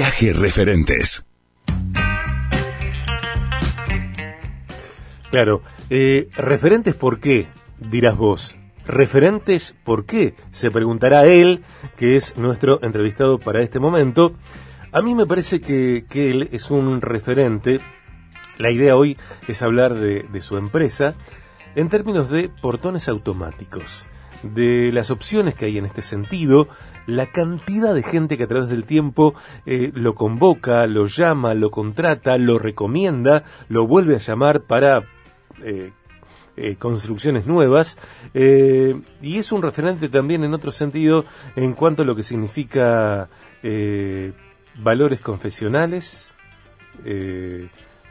Viaje Referentes. Claro, eh, referentes por qué, dirás vos. Referentes por qué, se preguntará él, que es nuestro entrevistado para este momento. A mí me parece que, que él es un referente. La idea hoy es hablar de, de su empresa en términos de portones automáticos, de las opciones que hay en este sentido, la cantidad de gente que a través del tiempo eh, lo convoca, lo llama, lo contrata, lo recomienda, lo vuelve a llamar para eh, eh, construcciones nuevas y es un referente también en otro sentido en cuanto a lo que significa valores confesionales,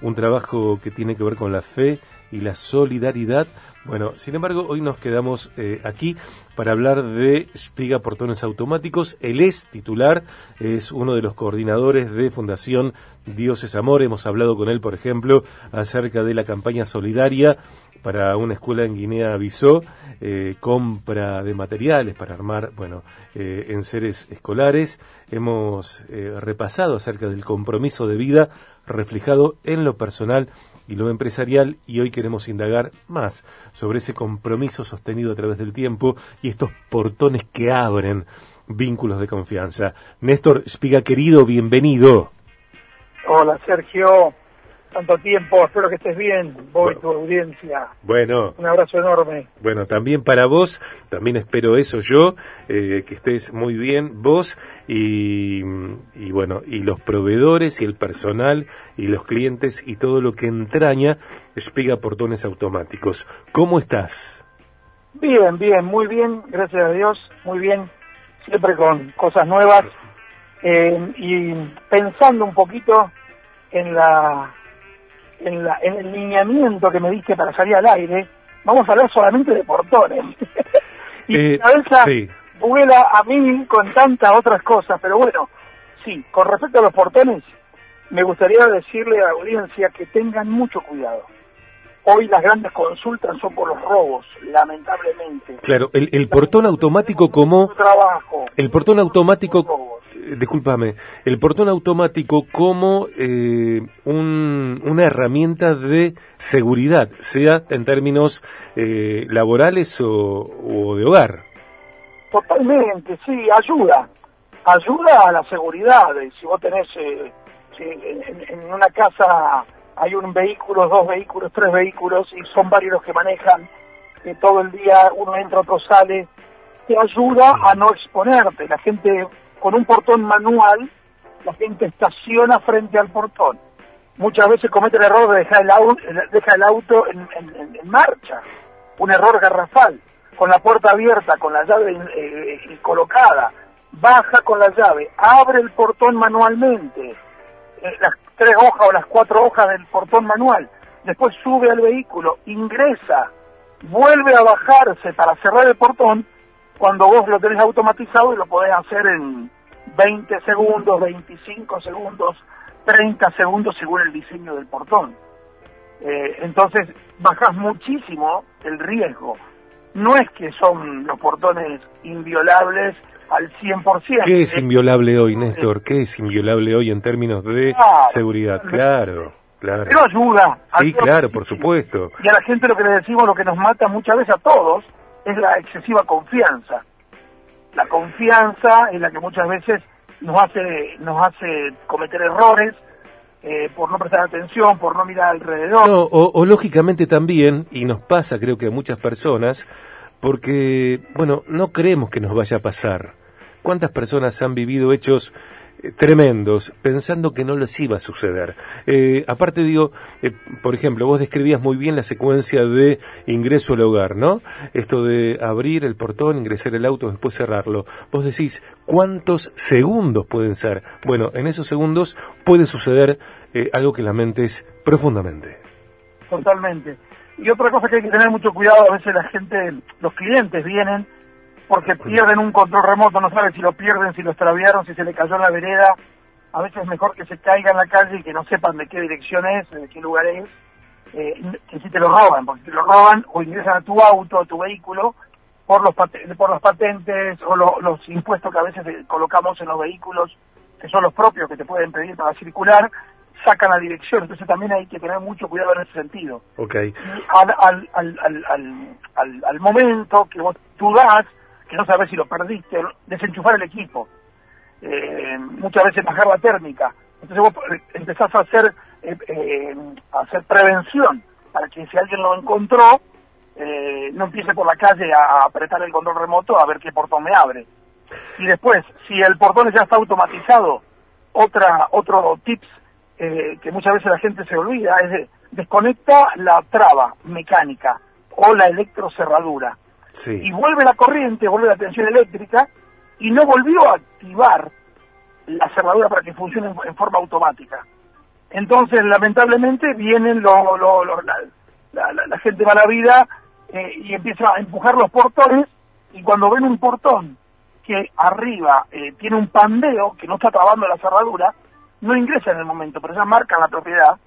un trabajo que tiene que ver con la fe y la solidaridad. Bueno, sin embargo, hoy nos quedamos eh, aquí para hablar de Spiga Portones Automáticos. Él es titular, es uno de los coordinadores de Fundación Dios es Amor. Hemos hablado con él, por ejemplo, acerca de la campaña solidaria para una escuela en Guinea-Bissau, eh, compra de materiales para armar, bueno, eh, en seres escolares. Hemos eh, repasado acerca del compromiso de vida reflejado en lo personal y lo empresarial y hoy queremos indagar más sobre ese compromiso sostenido a través del tiempo y estos portones que abren vínculos de confianza. Néstor Spiga, querido, bienvenido. Hola Sergio, tanto tiempo, espero que estés bien, vos y Bueno. tu audiencia. Bueno, Un abrazo enorme. Bueno, también para vos, también espero eso yo, eh, que estés muy bien vos y, y bueno, y los proveedores y el personal y los clientes y todo lo que entraña Espiga Portones Automáticos. ¿Cómo estás? Bien, bien, muy bien, gracias a Dios, muy bien, siempre con cosas nuevas eh, y pensando un poquito en la, en la en el lineamiento que me diste para salir al aire, vamos a hablar solamente de portones. y Eh, mi cabeza sí. vuela a mí con tantas otras cosas, pero bueno, sí, con respecto a los portones, me gustaría decirle a la audiencia que tengan mucho cuidado. Hoy las grandes consultas son por los robos, lamentablemente. Claro, el, el portón automático como... Trabajo. El portón automático, discúlpame, el portón automático como eh, un- una herramienta de seguridad, sea en términos eh, laborales o, de hogar. Totalmente, sí, ayuda. Ayuda a la seguridad. Eh, Si vos tenés eh, en, una casa hay un vehículo, dos vehículos, tres vehículos y son varios los que manejan, que todo el día uno entra, otro sale, te ayuda a no exponerte. La gente con un portón manual, la gente estaciona frente al portón. Muchas veces comete el error de dejar el auto, deja el auto en, marcha, un error garrafal, con la puerta abierta, con la llave eh, eh, colocada, baja con la llave, abre el portón manualmente, eh, las tres hojas o las cuatro hojas del portón manual, después sube al vehículo, ingresa, vuelve a bajarse para cerrar el portón cuando vos lo tenés automatizado y lo podés hacer en 20 segundos, 25 segundos, 30 segundos según el diseño del portón. Eh, entonces bajás muchísimo el riesgo. No es que son los portones inviolables al 100%. ¿Qué es inviolable hoy, Néstor? ¿Qué es inviolable hoy en términos de Claro. seguridad? Claro, claro. Pero ayuda. Sí, ayuda claro, por supuesto. Y a la gente lo que le decimos, lo que nos mata muchas veces a todos, es la excesiva confianza. La confianza es la que muchas veces nos hace, nos hace cometer errores eh, por no prestar atención, por no mirar alrededor. No, o, o lógicamente también, y nos pasa creo que a muchas personas, porque, bueno, no creemos que nos vaya a pasar. ¿Cuántas personas han vivido hechos tremendos pensando que no les iba a suceder? Eh, aparte digo, eh, por ejemplo, vos describías muy bien la secuencia de ingreso al hogar, ¿no? Esto de abrir el portón, ingresar el auto, después cerrarlo. Vos decís, ¿cuántos segundos pueden ser? Bueno, en esos segundos puede suceder eh, algo que lamentes profundamente. Totalmente. Y otra cosa que hay que tener mucho cuidado, a veces la gente, los clientes vienen porque pierden un control remoto, no saben si lo pierden, si lo extraviaron, si se le cayó en la vereda. A veces es mejor que se caiga en la calle y que no sepan de qué dirección es, de qué lugar es, eh, que si te lo roban, porque si te lo roban o ingresan a tu auto, a tu vehículo, por los, por los patentes o lo- los impuestos que a veces eh, colocamos en los vehículos que son los propios que te pueden pedir para circular, sacan la dirección, entonces también hay que tener mucho cuidado en ese sentido. Okay. Al, al, al, al, al, momento que vos das, que no sabes si lo perdiste, desenchufar el equipo, eh, muchas veces bajar la térmica, entonces vos empezás a hacer, eh, eh, a hacer prevención para que si alguien lo encontró, no empiece por la calle a apretar el control remoto a ver qué portón me abre. Y después, si el portón ya está automatizado, otra otro tips que muchas veces la gente se olvida es de, desconecta la traba mecánica o la electrocerradura y vuelve la corriente, vuelve la tensión eléctrica y no volvió a activar la cerradura para que funcione en, forma automática. Entonces, lamentablemente, vienen lo, lo, la, la, gente mala vida eh, y empieza a empujar los portones y cuando ven un portón que arriba eh, tiene un pandeo que no está trabando la cerradura, no ingresa en el momento, pero ya marcan la propiedad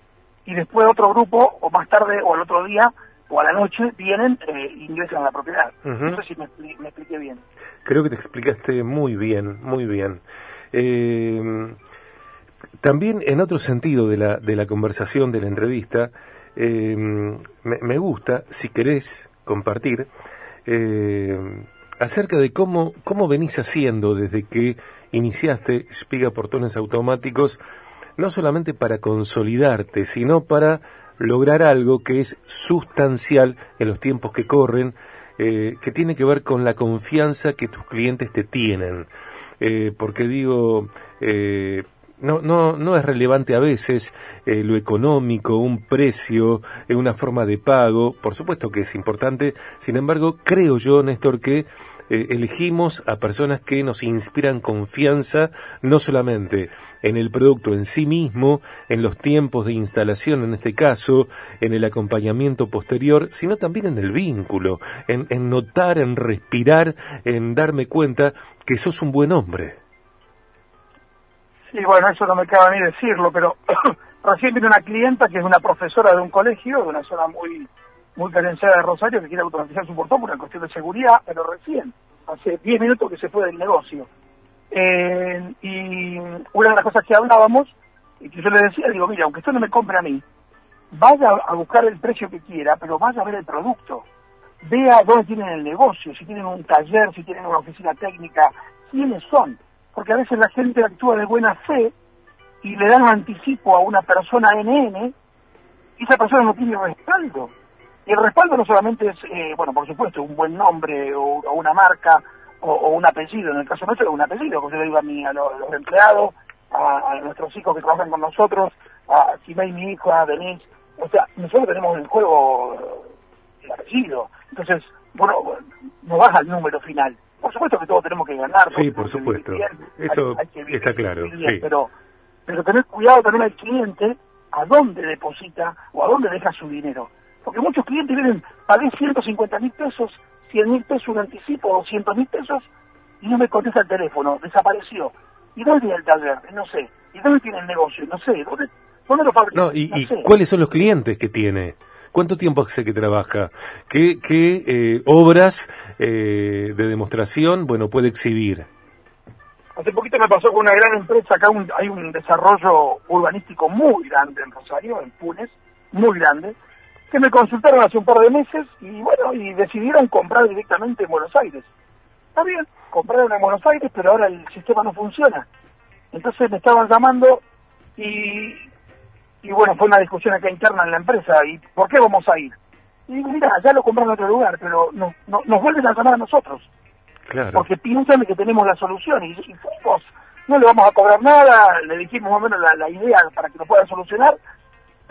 y después otro grupo, o más tarde, o al otro día, o a la noche, vienen e ingresan a la propiedad. No sé si me, expliqué bien. Creo que te explicaste muy bien, muy bien. Eh, también en otro sentido de la, de la conversación, de la entrevista, eh, me, me, gusta, si querés compartir, eh, acerca de cómo, cómo venís haciendo desde que iniciaste Spiga Portones Automáticos, no solamente para consolidarte, sino para lograr algo que es sustancial en los tiempos que corren, eh, que tiene que ver con la confianza que tus clientes te tienen. Eh, porque digo, eh, no, no, no es relevante a veces lo económico, un precio, una forma de pago, por supuesto que es importante, sin embargo, creo yo, Néstor, que eh, elegimos a personas que nos inspiran confianza, no solamente en el producto en sí mismo, en los tiempos de instalación en este caso, en el acompañamiento posterior, sino también en el vínculo, en, notar, en respirar, en darme cuenta que sos un buen hombre. Sí, bueno, eso no me cabe ni decirlo, pero recién viene una clienta que es una profesora de un colegio, de una zona muy muy carenciada de Rosario, que quiere automatizar su portón por una cuestión de seguridad, pero recién, hace 10 minutos que se fue del negocio. Eh, y una de las cosas que hablábamos, y que yo le decía, digo, mira, aunque esto no me compre a mí, vaya a buscar el precio que quiera, pero vaya a ver el producto. Vea dónde tienen el negocio, si tienen un taller, si tienen una oficina técnica, quiénes son porque a veces la gente actúa de buena fe y le dan un anticipo a una persona NN y esa persona no tiene respaldo. Y el respaldo no solamente es, eh, bueno, por supuesto, un buen nombre o, una marca o, un apellido. En el caso nuestro es un apellido, porque yo le digo a, mí, a, los, empleados, a, nuestros hijos que trabajan con nosotros, a Simei, mi hijo, a Denise. O sea, nosotros tenemos en juego el apellido. Entonces, bueno, no baja el número final. Por supuesto que todos tenemos que ganar. Sí, por supuesto. Eso está claro. sí. Pero, pero tener cuidado también al cliente a dónde deposita o a dónde deja su dinero. Porque muchos clientes vienen, pagué 150 mil pesos, 100 mil pesos un anticipo, 200 mil pesos, y no me contesta el teléfono, desapareció. ¿Y dónde tiene el taller? No sé. ¿Y dónde tiene el negocio? No sé. ¿Dónde, dónde lo fabrica? No, y, cuáles son los clientes que tiene? ¿Cuánto tiempo hace que trabaja? ¿Qué, qué eh, obras eh, de demostración bueno puede exhibir? Hace poquito me pasó con una gran empresa, acá hay un desarrollo urbanístico muy grande en Rosario, en Punes, muy grande, que me consultaron hace un par de meses y bueno, y decidieron comprar directamente en Buenos Aires. Está bien, compraron en Buenos Aires, pero ahora el sistema no funciona. Entonces me estaban llamando y y bueno, fue una discusión acá interna en la empresa, ¿y por qué vamos a ir? Y digo, mira, ya lo compraron en otro lugar, pero no, nos vuelven a llamar a nosotros. Claro. Porque piensan que tenemos la solución, y, y fuimos, no le vamos a cobrar nada, le dijimos más o menos la, idea para que lo puedan solucionar,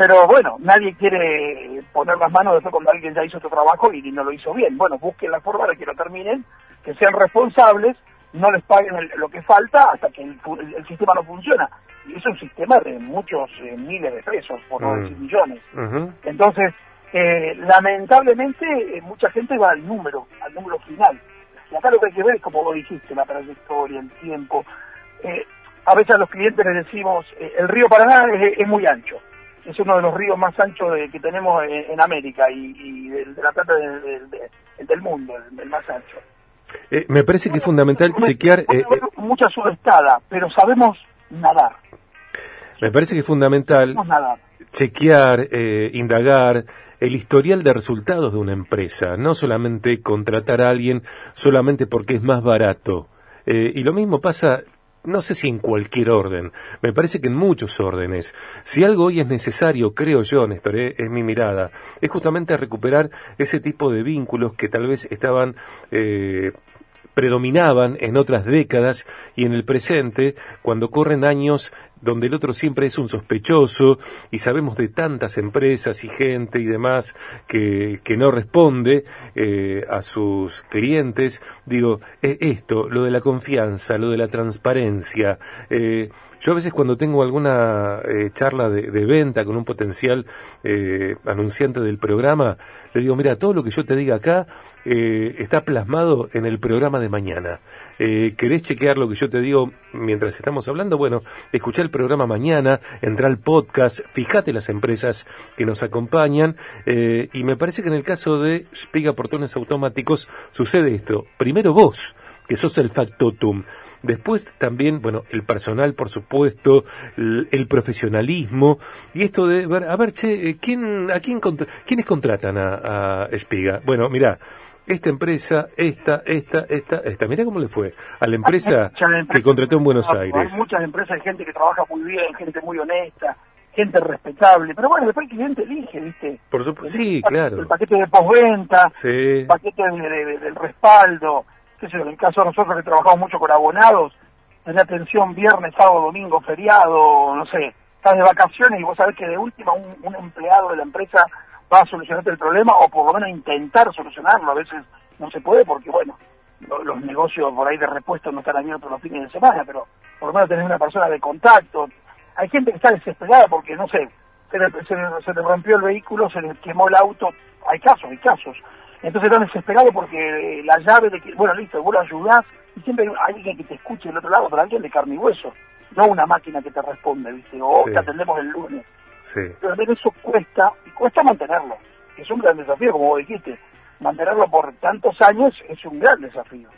pero bueno, nadie quiere poner las manos después cuando alguien ya hizo otro trabajo y, no lo hizo bien. Bueno, busquen la forma de que lo terminen, que sean responsables, no les paguen lo que falta hasta que el sistema no funciona y es un sistema de muchos eh, miles de pesos, por no mm. decir millones. Entonces, eh, lamentablemente, eh, mucha gente va al número, al número final. Y acá lo que hay que ver es, como vos dijiste, la trayectoria, el tiempo. a veces a los clientes les decimos, el río Paraná es, muy ancho. Es uno de los ríos más anchos que tenemos en, América y, de, la plata del mundo, el, más ancho. me parece que es fundamental chequear... mucha subestada, pero sabemos nadar. Me parece que es fundamental chequear, eh, indagar el historial de resultados de una empresa, no solamente contratar a alguien solamente porque es más barato. Eh, y lo mismo pasa no sé si en cualquier orden, me parece que en muchos órdenes. Si algo hoy es necesario, creo yo, Néstor, eh, es mi mirada, es justamente recuperar ese tipo de vínculos que tal vez estaban eh, predominaban en otras décadas y en el presente, cuando corren años donde el otro siempre es un sospechoso y sabemos de tantas empresas y gente y demás que, que no responde eh, a sus clientes, digo, esto, lo de la confianza, lo de la transparencia, eh, yo a veces cuando tengo alguna eh, charla de, venta con un potencial eh, anunciante del programa, le digo, mira, todo lo que yo te diga acá eh, está plasmado en el programa de mañana. ¿Querés chequear lo que yo te digo mientras estamos hablando? Bueno, escucha el programa mañana, entra al podcast, fíjate las empresas que nos acompañan y me parece que en el caso de Spiga Portones Automáticos sucede esto. Primero vos, que sos el factotum. Después también, bueno, el personal, por supuesto, el, profesionalismo y esto de ver, a ver, che, eh, ¿quién, a quién quiénes contratan a, a Espiga? Bueno, mira, esta empresa, esta, esta, esta, esta. Mira cómo le fue a la empresa que contrató en Buenos Aires. Hay muchas empresas, hay gente que trabaja muy bien, gente muy honesta, gente respetable, pero bueno, después el cliente elige, ¿viste? Por supuesto, sí, claro. El paquete de postventa, el paquete del respaldo, en el caso de nosotros que trabajamos mucho con abonados, tener atención viernes, sábado, domingo, feriado, no sé, estás de vacaciones y vos sabés que de última un, empleado de la empresa va a solucionarte el problema o por lo menos intentar solucionarlo. A veces no se puede porque, bueno, los negocios por ahí de repuesto no están abiertos los fines de semana, pero por lo menos tener una persona de contacto. Hay gente que está desesperada porque, no sé, se le, se le rompió el vehículo, se le quemó el auto. Hay casos, hay casos. Entonces están desesperado porque la llave de que, bueno, listo, vos lo ayudás y siempre hay alguien que te escuche del otro lado, pero alguien de carne y hueso, no una máquina que te responde, ¿viste? O te atendemos el lunes. Sí. Pero también eso cuesta, y cuesta mantenerlo. Es un gran desafío, como vos dijiste. Mantenerlo por tantos años es un gran desafío.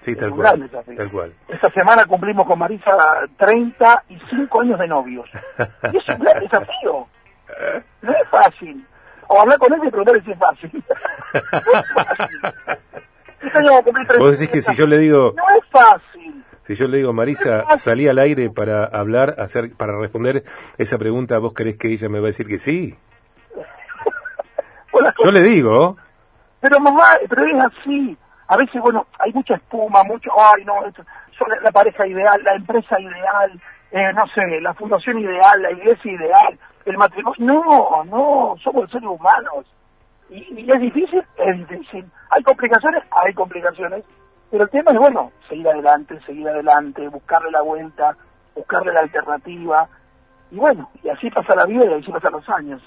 Sí, tal cual. Tal cual. Esta semana cumplimos con Marisa 35 años de novios. Y es un gran desafío. No es fácil o hablar con él y preguntarle si es fácil. Vos decís que si yo le digo... No es fácil. Si yo le digo, Marisa, salí al aire para hablar, hacer, para responder esa pregunta, ¿vos crees que ella me va a decir que sí? yo le digo. Pero mamá, pero es así. A veces, bueno, hay mucha espuma, mucho, ay, no, son la pareja ideal, la empresa ideal, eh, no sé, la fundación ideal, la iglesia ideal el matrimonio. No, no, somos seres humanos. Y, es difícil, es difícil. Hay complicaciones, hay complicaciones. Pero el tema es, bueno, seguir adelante, seguir adelante, buscarle la vuelta, buscarle la alternativa. Y bueno, y así pasa la vida y así pasan los años.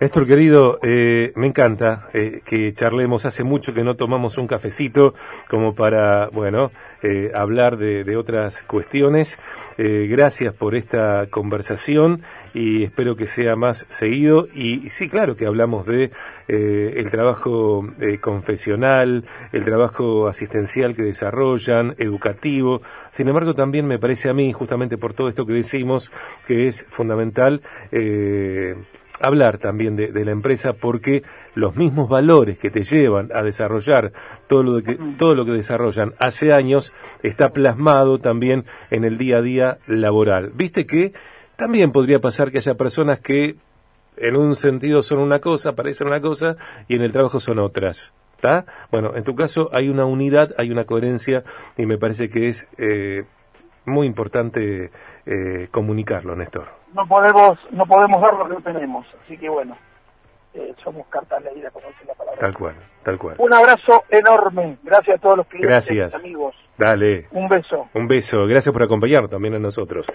Néstor querido, eh, me encanta eh, que charlemos. Hace mucho que no tomamos un cafecito como para, bueno, eh, hablar de, otras cuestiones. gracias por esta conversación y espero que sea más seguido. Y sí, claro que hablamos de el trabajo confesional, el trabajo asistencial que desarrollan, educativo. Sin embargo, también me parece a mí, justamente por todo esto que decimos, que es fundamental hablar también de, la empresa porque los mismos valores que te llevan a desarrollar todo lo que todo lo que desarrollan hace años está plasmado también en el día a día laboral. Viste que también podría pasar que haya personas que en un sentido son una cosa, parecen una cosa y en el trabajo son otras. ¿Está? Bueno, en tu caso hay una unidad, hay una coherencia y me parece que es eh, muy importante eh, comunicarlo, Néstor no podemos no podemos dar lo que no tenemos. Así que bueno, eh, somos cartas leídas, como dice la palabra. Tal cual, tal cual. Un abrazo enorme. Gracias a todos los clientes, Gracias. amigos. Dale. Un beso. Un beso. Gracias por acompañarnos también a nosotros.